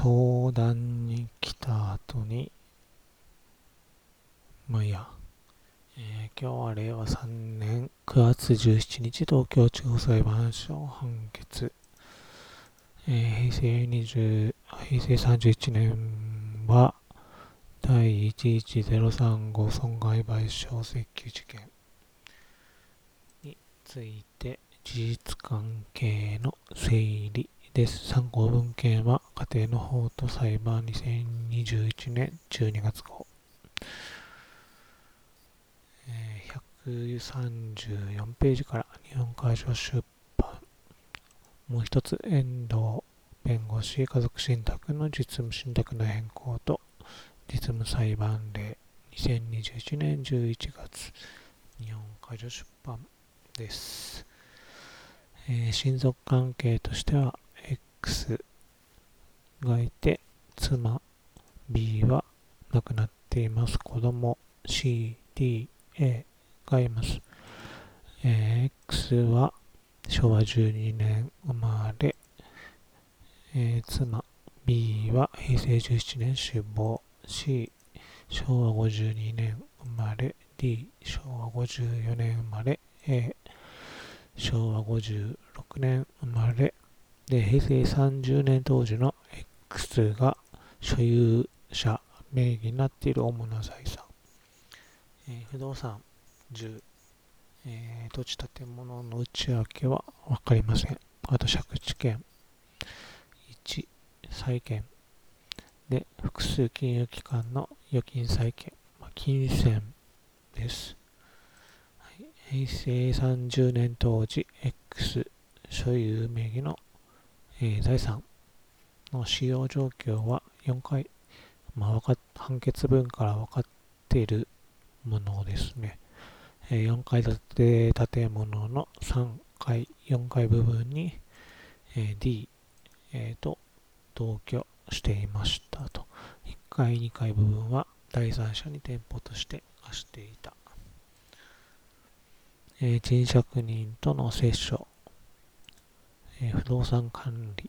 相談に来た後に、まあいいや、えー今日は令和3年9月17日東京地方裁判所判決、えー平成20平成31年は第11035損害賠償請求事件。について事実関係の整理です。参考文献は家庭の法と裁判2021年12月号。え134ページから日本会場出版。もう一つ、遠藤弁護士家族信託の実務信託の変更と実務裁判例2021年11月日本会場出版です。え親族関係としては X がいて妻 B は亡くなっています。子供 C、D、A がいます、えー X は昭和12年生まれ、えー妻 B は平成17年死亡。C 昭和52年生まれ。D 昭和54年生まれ。A 昭和56年生まれ。で平成30年当時の X が所有者名義になっている主な財産、えー不動産10、えー土地建物の内訳は分かりません。あと借地権。1債権。で複数金融機関の預金債権、まあ金銭です、平成30年当時 X 所有名義の、えー財産の使用状況は4回、まあ、判決文から分かっているものですね。えー4階建て建物の3階、4階部分に、えー D、えーと同居していましたと。1階、2階部分は第三者に店舗として貸していた。えー賃借人との接触、え不動産管理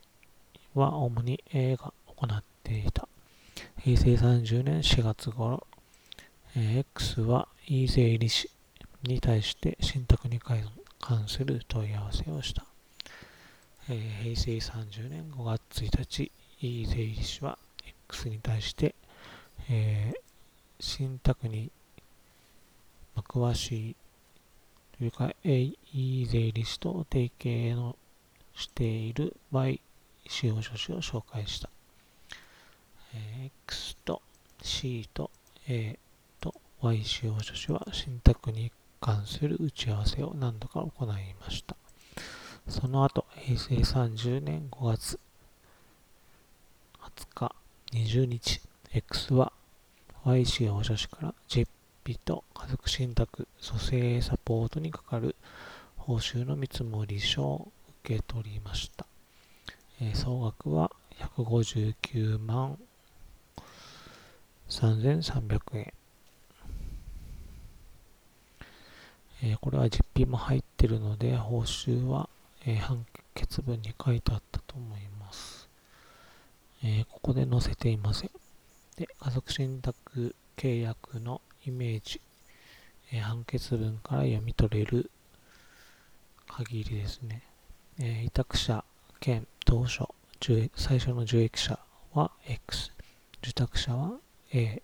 は主に A が行っていた。平成30年4月頃、え X は E 税理士に対して信託に関する問い合わせをした。え平成30年5月1日、E 税理士は X に対して、え信託に詳しいというか、E 税理士と提携のしている Y 使用書士を紹介した。X と C と A と Y 使用書士は信託に関する打ち合わせを何度か行いました。その後、平成30年5月20日、20日、X は Y 使用書士から実費と家族信託蘇生サポートにかかる報酬の見積書を受け取りました。えー総額は159万3300円。えーこれは実費も入ってるので、報酬は、えー判決文に書いてあったと思います。えーここで載せていません。で、家族信託契約のイメージ、え判決文から読み取れる限りですね。えー委託者兼当初最初の受益者は X 受託者は A、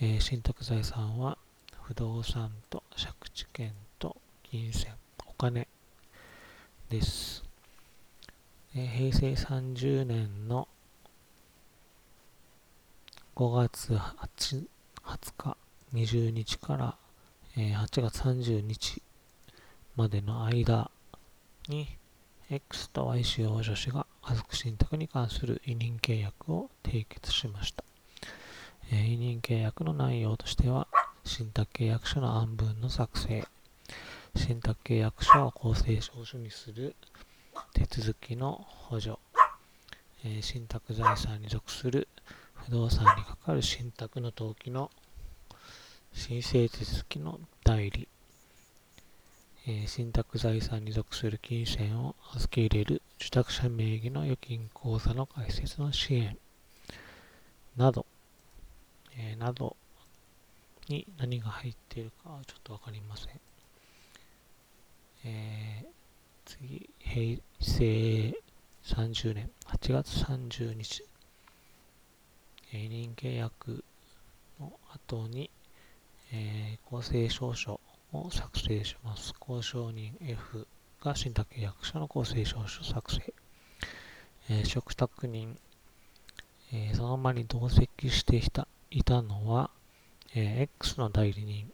えー信託財産は不動産と借地権と金銭お金です、えー平成30年の5月 8, 20日20日から、えー8月30日までの間に X と Y 使用書士が家族信託に関する委任契約を締結しました。えー委任契約の内容としては、信託契約書の案文の作成、信託契約書を公正証書にする手続きの補助、えー信託財産に属する不動産にかかる信託の登記の申請手続きの代理、えー信託財産に属する金銭を預け入れる受託者名義の預金口座の開設の支援、など、えー、などに何が入っているかはちょっとわかりません。えー、次、平成30年。8月30日、委任契約の後に、えー、公正証書を作成します。交渉人 F が信託契約者の公正証書作成。えー、嘱託人、えー、その場に同席していたいたのは、えー、X の代理人、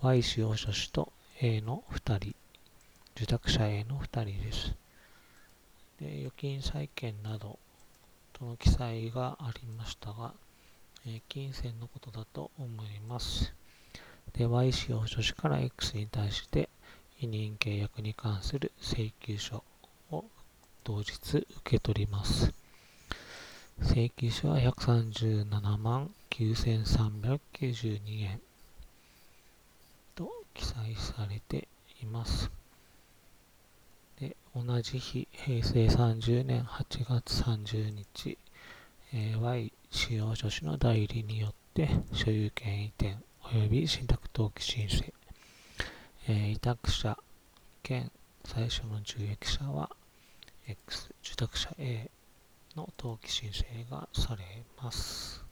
Y 使用書士と A の2人、受託者 A の2人です。で預金債券などとの記載がありましたが、えー、金銭のことだと思います。で、Y 使用書士から X に対して委任契約に関する請求書を当日受け取ります。請求書は137万9392円と記載されています。で、同じ日、平成30年8月30日、えー、Y 使用書士の代理によって所有権移転及び信託登記申請、えー、委託者兼最初の受益者は X 受託者 A の登記申請がされます。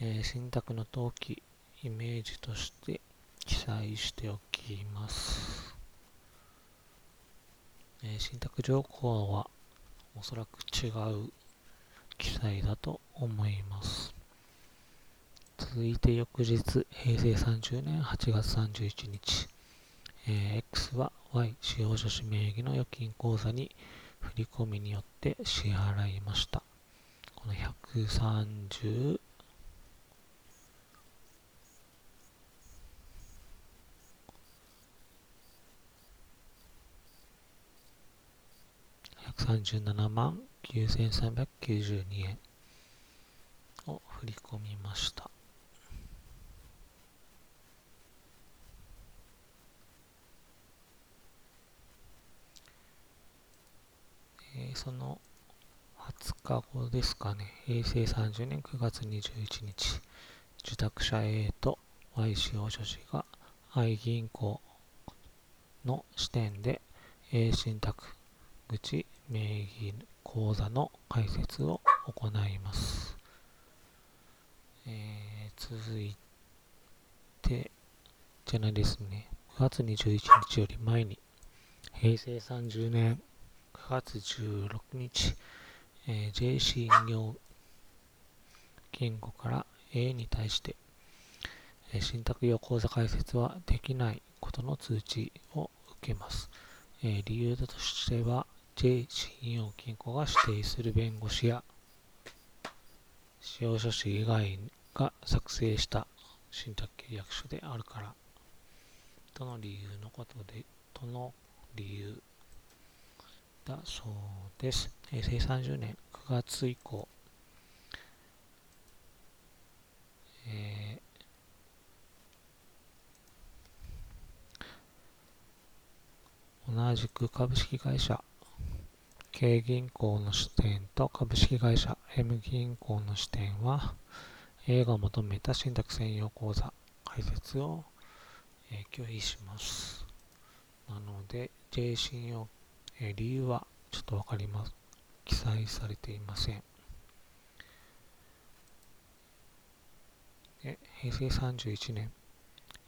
えー、信託の登記イメージとして記載しておきます。えー、信託条項はおそらく違う記載だと思います。続いて翌日、平成30年8月31日、えー、X は Y 使用書士名義の預金口座に振り込みによって支払いました。この130 137万9392円を振り込みました。えー、その20日後ですかね、平成30年9月21日、受託者 A と Y 使用書士が I 銀行の支店で A 信託口名義口座の開設を行います。えー、続いて、じゃないですね、9月21日より前に、平成30年9月16日、えー、JC 飲業言語から A に対して、えー、信託用口座開設はできないことの通知を受けます。えー、理由としては、J 信用金庫が指定する弁護士や使用書士以外が作成した信託契約書であるからとの理由のことで、との理由だそうです。平成30年9月以降、えー、同じく株式会社 K 銀行の支店と株式会社 M 銀行の支店は A が求めた信託専用口座開設を、えー、拒否します。なので J 信用え、理由はちょっとわかります。記載されていません。で平成31年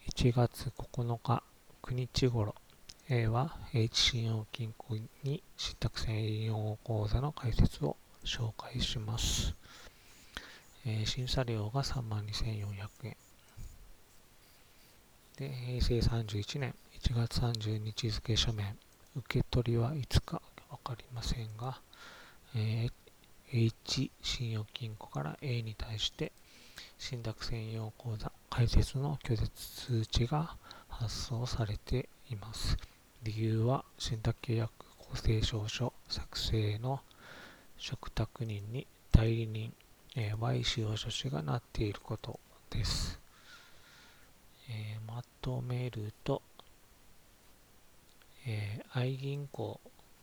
1月9日9日頃 A は H 信用金庫に信託専用口座の開設を紹介します。えー、審査料が3万2400円。で、平成31年1月30日付書面。受け取りはいつかわかりませんが、えー、H 信用金庫から A に対して信託専用口座開設の拒絶通知が発送されています。理由は信託契約公正証書作成の嘱託人に代理人、え、Y 使用書士がなっていることです。え、まとめると、えー、愛銀行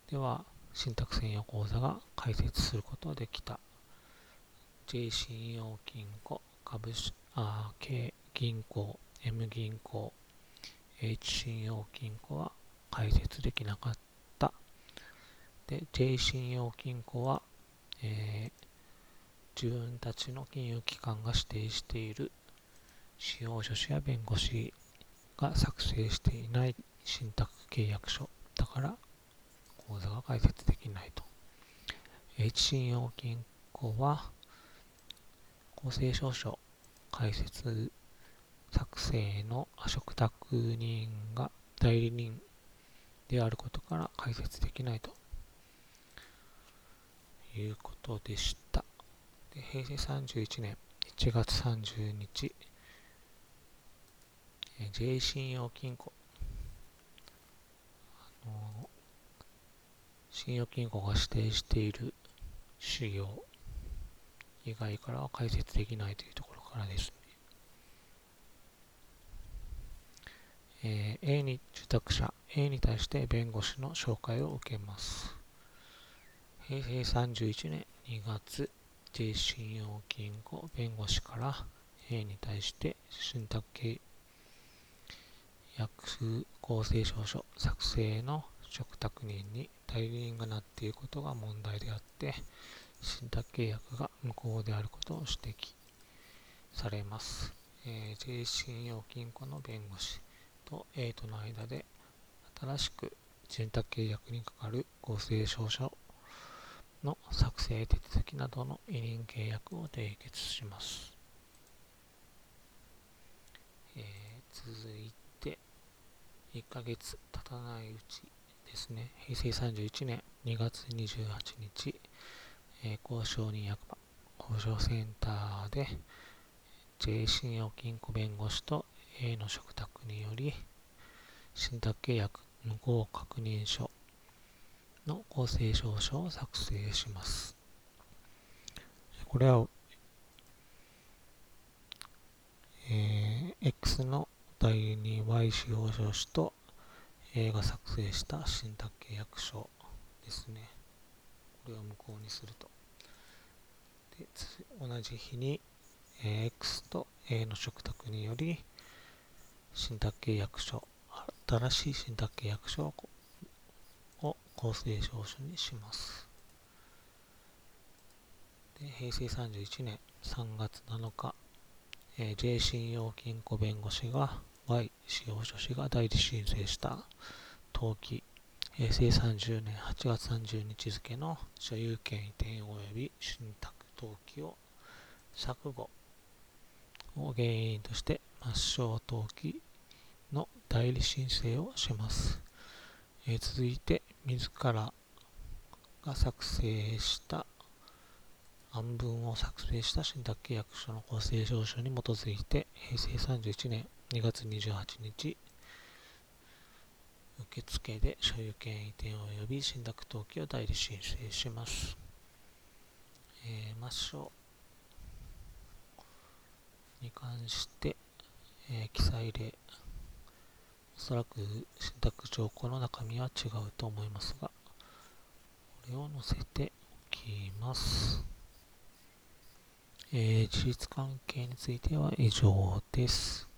では信託専用口座が開設することができた J 信用金庫、株式、あ、K 銀行、M 銀行、H 信用金庫は開設できなかった。で、J 信用金庫は、えー、自分たちの金融機関が指定している司法書士や弁護士が作成していない信託契約書だから口座が開設できないと。H 信用金庫は公正証書開設作成の嘱託人が代理人であることから開設できないということでした。で平成31年1月30日、J 信用金庫信用金庫が指定している修行以外からは解説できないというところからですね。えー、A に受託者 A に対して弁護士の紹介を受けます。平成31年2月、J 信用金庫弁護士から A に対して信託契約公正証書作成の嘱託人に代理人がなっていることが問題であって、信託契約が無効であることを指摘されます。えー、J 信用金庫の弁護士と A との間で新しく信託契約にかかる公正証書の作成手続きなどの委任契約を締結します。えー、続いて1ヶ月経たないうちですね、平成31年2月28日、えー、交渉人役場、交渉センターで、J 信用金庫弁護士と A の嘱託により、信託契約無効確認書の公正証書を作成します。これは、えー、X の代理人 Y 司法書士と A が作成した信託契約書ですね。これを無効にすると。で同じ日に、え X と A の嘱託により信託契約書、新しい信託契約書を公正証書にします。で平成31年3月7日、えー、J 信用金庫弁護士が Y 使用書士が代理申請した。登記。平成30年8月30日付の所有権移転及び信託登記を錯誤を原因として抹消登記の代理申請をします。えー、続いて、自らが作成した案文を作成した信託契約書の公正証書に基づいて平成31年2月28日、受付で所有権移転及び信託登記を代理申請します。えー、抹消に関して、えー、記載例、おそらく信託条項の中身は違うと思いますが、これを載せておきます。えー、事実関係については以上です。